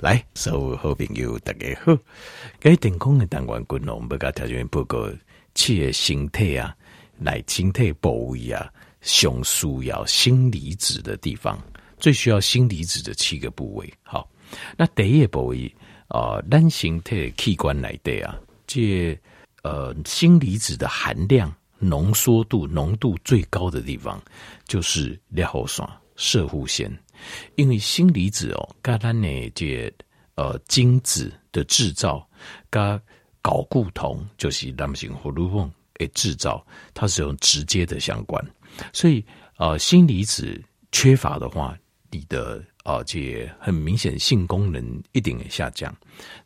来，所有好朋友大家好。该电工的单元，滚龙不甲条件报告，企业形态啊，来形态部位啊，上需要锌离子的地方，最需要锌离子的七个部位。好，那第一个部位啊，单形态器官来的啊，这呃锌离子的含量、浓缩度、浓度最高的地方，就是裂后酸、射护腺。因为锌离子哦，跟咱的这呃精子的制造，跟睾固酮就是男性荷尔蒙的制造，它是有直接的相关。所以呃，锌离子缺乏的话，你的呃这很明显性功能一定会下降。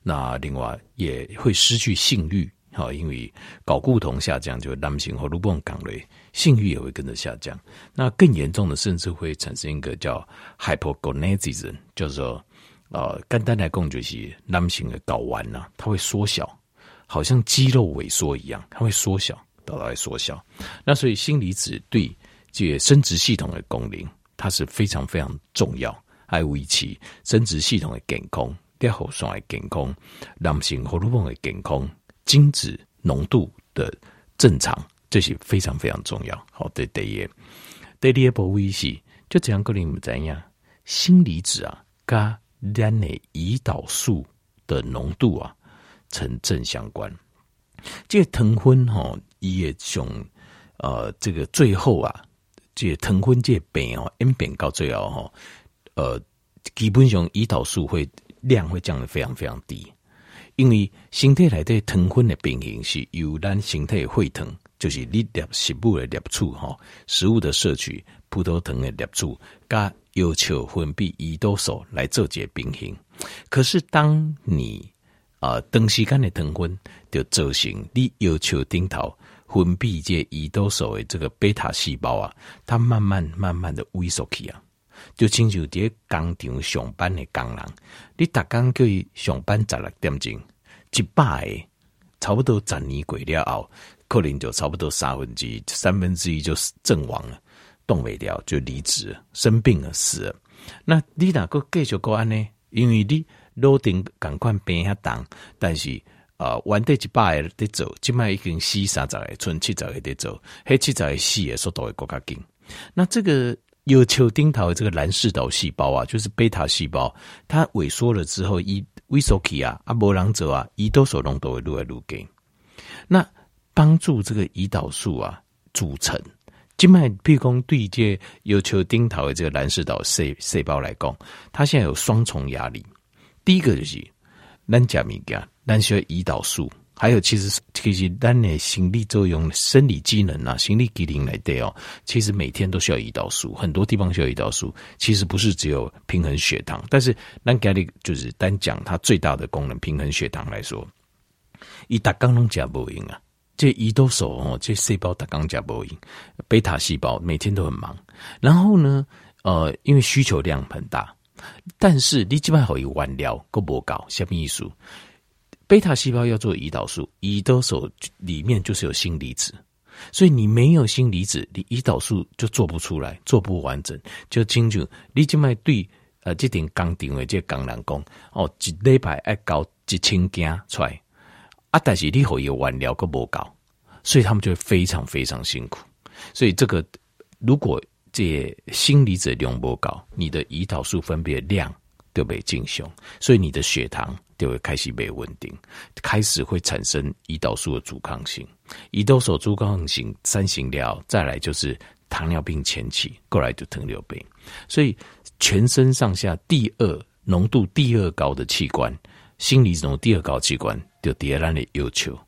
那另外也会失去性欲。好，因为睾固酮下降，就男性荷尔蒙降落，性欲也会跟着下降。那更严重的，甚至会产生一个叫 hypogonadism，叫做呃，简单来讲就是男性的睾丸呐，它会缩小，好像肌肉萎缩一样，它会缩小，到来缩小。那所以锌离子对这生殖系统的功能，它是非常非常重要，还维持生殖系统的健康，裂后酸的健康，男性荷尔蒙的健康。精子浓度的正常，这是非常非常重要。好的，第一，第二部位是就这样个你们怎样？锌离子啊，跟咱的胰岛素的浓度啊成正相关。这个糖分哈，也从呃这个最后啊，这个糖分这变哦，演变到最后哈，呃，基本上胰岛素会量会降得非常非常低。因为身体内的糖分的平衡是由咱身体的血糖，就是你摄食物的摄取哈，食物的摄取，葡萄糖的摄取，加要求分泌胰岛素来做这平衡。可是当你啊长时间的糖分就造成你要求顶头分泌这胰岛素的这个贝塔细胞啊，它慢慢慢慢的萎缩去啊。就亲像伫工厂上班的工人，你逐工叫伊上班十六点钟，一百个差不多十年过了后，可能就差不多三分之一、三分之一就阵亡了，动未了就离职，生病了死了。那你哪个继续过安呢？因为你老顶赶快变下档，但是啊，原地一百个在走，即卖已经死三十个，剩七十个在走，迄七十个死的速度会更加紧。那这个。有球丁桃的这个蓝氏岛细胞啊，就是贝塔细胞，它萎缩了之后，胰萎缩期啊，阿波朗者啊，胰岛素浓度会愈来愈低。那帮助这个胰岛素啊组成，静脉譬如讲对接有球丁桃的这个蓝氏岛细细胞来讲，它现在有双重压力。第一个就是咱吃物件，咱需要胰岛素。还有，其实其实咱的心理作用、生理机能啊、心理机能来对哦，其实每天都需要胰岛素，很多地方需要胰岛素。其实不是只有平衡血糖，但是咱家里就是单讲它最大的功能，平衡血糖来说，以大纲拢加不赢啊，这胰岛素哦，这细胞大纲加不赢，贝塔细胞每天都很忙。然后呢，呃，因为需求量很大，但是你基本上可以完了，够不够，什么意思？贝塔细胞要做胰岛素，胰岛素里面就是有锌离子，所以你没有锌离子，你胰岛素就做不出来，做不完整。就清楚，你这卖对呃，这点刚定位这工人讲哦，一礼拜要搞一千件出来啊，但是你可以完了个不搞，所以他们就会非常非常辛苦。所以这个如果这锌离子量不高，你的胰岛素分泌量就被进行，所以你的血糖。就会开始被稳定，开始会产生胰岛素的阻抗性，胰岛素阻抗性三型料，再来就是糖尿病前期，过来就糖尿病，所以全身上下第二浓度第二高的器官，锌离子浓度第二高器官就第二咱的要求，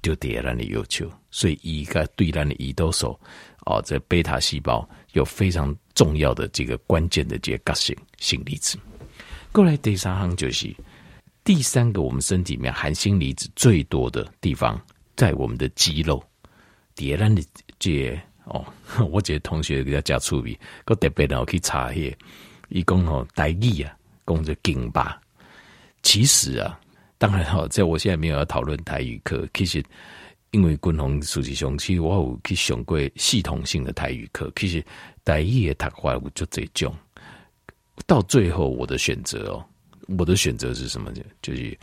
就第二咱的要求，所以一个对咱的胰岛素哦，这贝塔细胞有非常重要的这个关键的这个角色锌离子。过来第三行就是。第三个，我们身体里面含锌离子最多的地方，在我们的肌肉。第二的这哦，我这个同学比较加粗鄙，我特别的我去查一下，一共哦台语啊，讲着颈巴。其实啊，当然哈，在我现在没有要讨论台语课，其实因为军红实际上，其实我有去上过系统性的台语课，其实台语的读法我就这种。到最后，我的选择哦。我的选择是什么？就是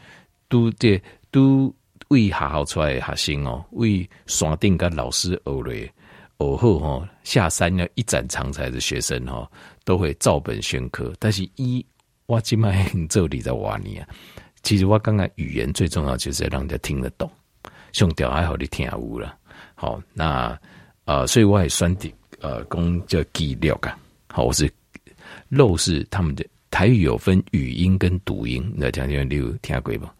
都这都为好好出来学生哦，为山顶跟老师学嘞，而后哈下山要一展长才的学生哈，都会照本宣科。但是一我今麦这里在挖你啊，其实我刚刚语言最重要就是要让人家听得懂，兄弟还好你听无了。好，那呃，所以我也算的呃，公叫记录啊。好，我是肉是他们的。台语有分语音跟读音，那讲讲你有听过吗？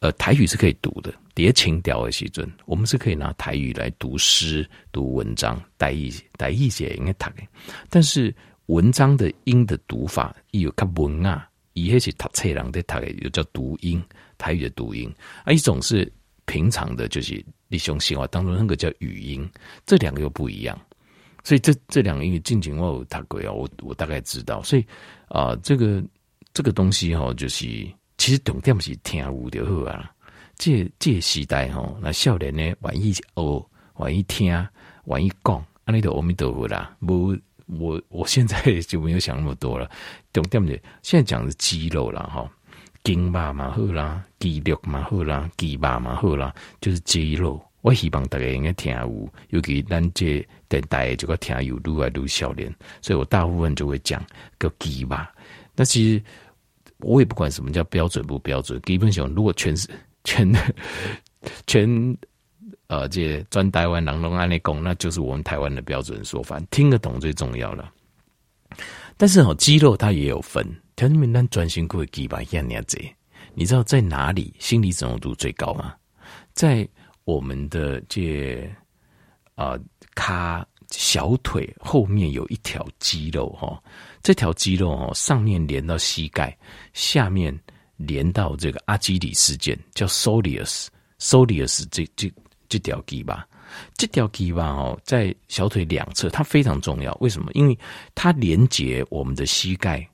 呃，台语是可以读的，叠情调的时阵，我们是可以拿台语来读诗、读文章，台语台语写应该读的。但是文章的音的读法，有较文啊，一些是读册人在读的，又叫读音，台语的读音啊，一种是平常的，就是你从生活当中那个叫语音，这两个又不一样。所以这这两个音近景我有读过啊，我我大概知道，所以。啊，这个这个东西哈，就是其实重点是听有就好啊。这这时代哈，那少年呢，愿意学，愿意听，愿意讲，安尼就阿弥陀佛啦。不，我我现在就没有想那么多了。重点是现在讲的肌肉了哈，筋肉嘛好啦，肌肉嘛好啦，肌肉嘛好啦，就是肌肉。我希望大家应该听有，尤其咱这电台这个听有愈来愈少年，所以我大部分就会讲个鸡吧。但其实我也不管什么叫标准不标准，基本上如果全是全 全呃这专台湾人拢按呢讲，那就是我们台湾的标准说法，听得懂最重要了。但是哦，肌肉它也有分，条件名单专心过的鸡吧，一样样子。你知道在哪里心理整容度最高吗？在我们的这啊，卡小腿后面有一条肌肉哈，这条肌肉哦，上面连到膝盖，下面连到这个阿基里斯腱，叫 soleus，soleus 这这这条肌吧，这条肌吧哦，在小腿两侧，它非常重要。为什么？因为它连接我们的膝盖，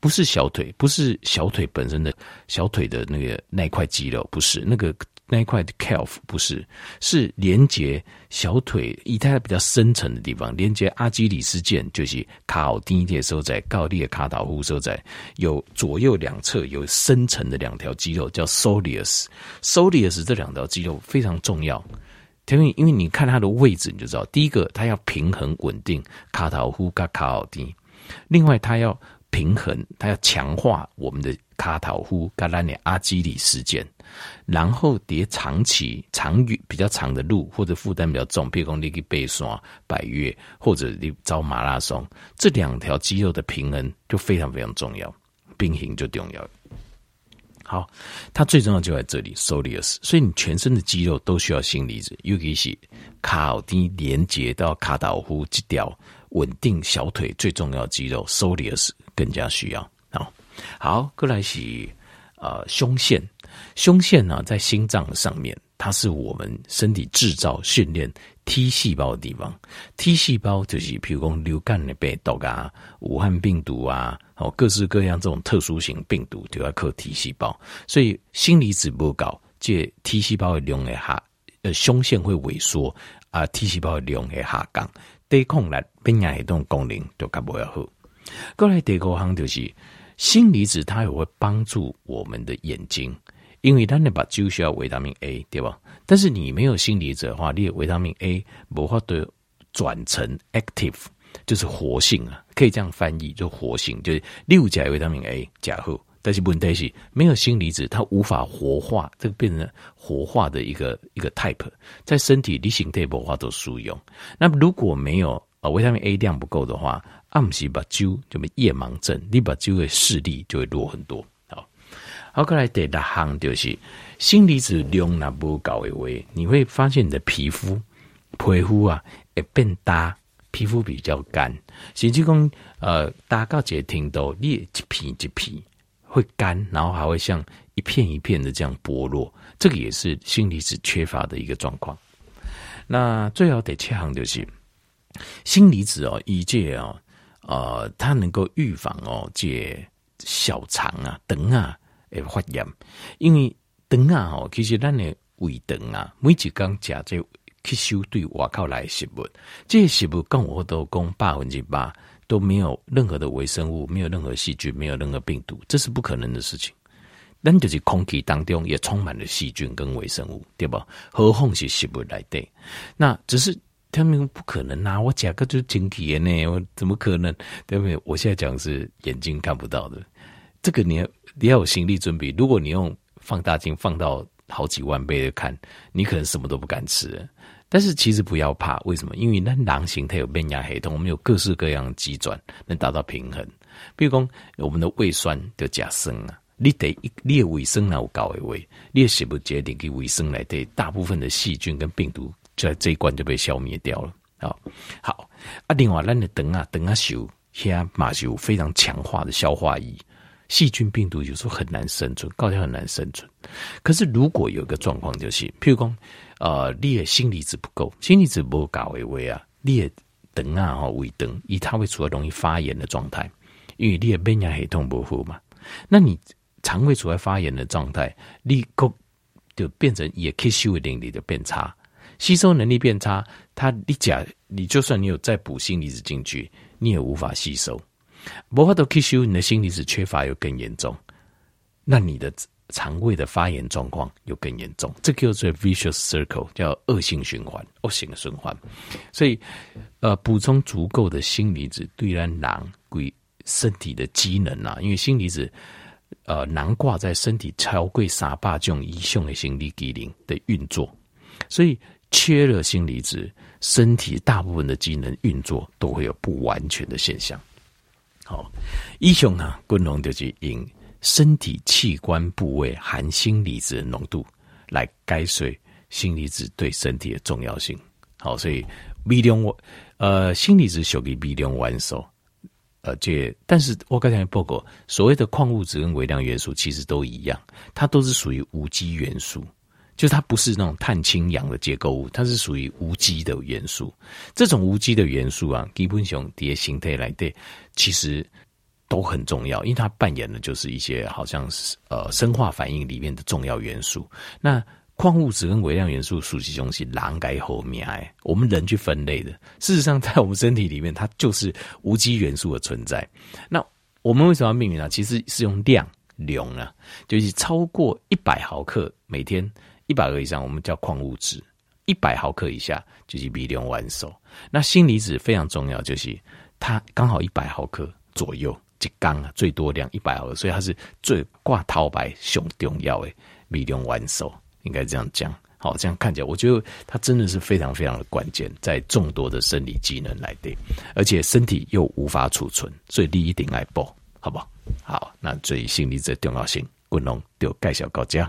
不是小腿，不是小腿本身的小腿的那个那块肌肉，不是那个。那一块的 calf 不是，是连接小腿以太比较深层的地方，连接阿基里斯腱，就是卡奥丁铁所在，高利卡岛夫所在，有左右两侧有深层的两条肌肉叫 soleus，soleus 这两条肌肉非常重要，因为因为你看它的位置你就知道，第一个它要平衡稳定卡岛夫跟卡奥丁，另外它要平衡，它要强化我们的卡岛夫卡拉尼阿基里斯腱。然后叠长期、长远比较长的路，或者负担比较重，比如说你去背山、百越，或者你走马拉松，这两条肌肉的平衡就非常非常重要，并行就重要。好，它最重要就在这里，soleus。所以你全身的肌肉都需要心离子，尤其是卡奥丁连接到卡岛夫这条稳定小腿最重要肌肉，soleus 更加需要。好，好，过来是。呃，胸腺，胸腺呢，在心脏上面，它是我们身体制造、训练 T 细胞的地方。T 细胞就是，譬如说流感的病毒啊、武汉病毒啊，哦，各式各样这种特殊型病毒都要靠 T 细胞。所以，锌离子不高，借 T 细胞的量会下，呃，胸腺会萎缩啊，T 细胞的量会下降，对抗来变压这种功能就较不要好。过来第二个项就是。锌离子它也会帮助我们的眼睛，因为它那把就需要维他命 A，对吧？但是你没有锌离子的话，你有维他命 A 无法的转成 active，就是活性啊，可以这样翻译，就活性，就是六甲维他命 A 加后，但是问题是没有锌离子，它无法活化，这个变成活化的一个一个 type，在身体你形态无法都使用。那如果没有啊维他命 A 量不够的话，暗时把酒就没夜盲症，你把酒的视力就会弱很多。好，好，过来第六项就是锌离子量那不高的话，你会发现你的皮肤皮肤啊会变大，皮肤比较干。甚至讲呃，大家姐听到你一片一片会干，然后还会像一片一片的这样剥落，这个也是锌离子缺乏的一个状况。那最后第七项就是锌离子哦，一介哦。呃，它能够预防哦，这小肠啊、肠啊会发炎，因为肠啊吼，其实咱的胃肠啊，每一工食这吸收对外口来的食物，这些食物跟我都讲百分之百，都没有任何的微生物，没有任何细菌，没有任何病毒，这是不可能的事情。那就是空气当中也充满了细菌跟微生物，对吧？何况是食物来的？那只是他们不可能啊！我讲个就是晶体呢，我怎么可能？对不对？我现在讲是眼睛看不到的，这个你要你要有心理准备。如果你用放大镜放到好几万倍的看，你可能什么都不敢吃。但是其实不要怕，为什么？因为那狼形态有变压系统，我们有各式各样的机转能达到平衡。比如说我们的胃酸的假生啊。你得一列卫生有高一位，列食物决定给卫生来对，大部分的细菌跟病毒在这一关就被消灭掉了。好，好啊，另外，咱的等啊等啊修，现马修非常强化的消化液，细菌病毒有时候很难生存，高条很难生存。可是如果有一个状况就是，譬如说，呃，你的锌离子不够，锌离子不高一位啊，你的等啊哈胃等，以它会处在容易发炎的状态，因为你的免疫系统不好嘛，那你。肠胃处在发炎的状态，立刻就变成也吸收能力就变差，吸收能力变差，它你假你就算你有再补锌离子进去，你也无法吸收，无法都吸收，你的锌离子缺乏又更严重，那你的肠胃的发炎状况又更严重，这个叫做 vicious circle，叫恶性循环，恶性的循环。所以，呃，补充足够的锌离子对人囊归身体的机能啊，因为锌离子。呃，囊挂在身体超贵三百种以上的生理机能的运作，所以缺了锌离子，身体大部分的机能运作都会有不完全的现象。好，以上呢，滚龙就是以身体器官部位含锌离子的浓度来解说锌离子对身体的重要性。好，所以微量呃，锌离子属于微量元素。呃，这但是我刚才报告，所谓的矿物质跟微量元素其实都一样，它都是属于无机元素，就是它不是那种碳氢氧的结构物，它是属于无机的元素。这种无机的元素啊，基本上这些形态来对，其实都很重要，因为它扮演的就是一些好像是呃生化反应里面的重要元素。那矿物质跟微量元素属于东西，狼该后面哎，我们人去分类的。事实上，在我们身体里面，它就是无机元素的存在。那我们为什么要命名呢？其实是用量量啊，就是超过一百毫克每天一百个以上，我们叫矿物质；一百毫克以下就是微量元素。那锌离子非常重要，就是它刚好一百毫克左右，一缸啊，最多量一百毫升，所以它是最挂头牌上重要的微量丸素。应该这样讲，好，这样看起来，我觉得它真的是非常非常的关键，在众多的生理机能来的，而且身体又无法储存，所以你一定爱补，好不好？好，那最心理的重要性，滚龙就介绍到这。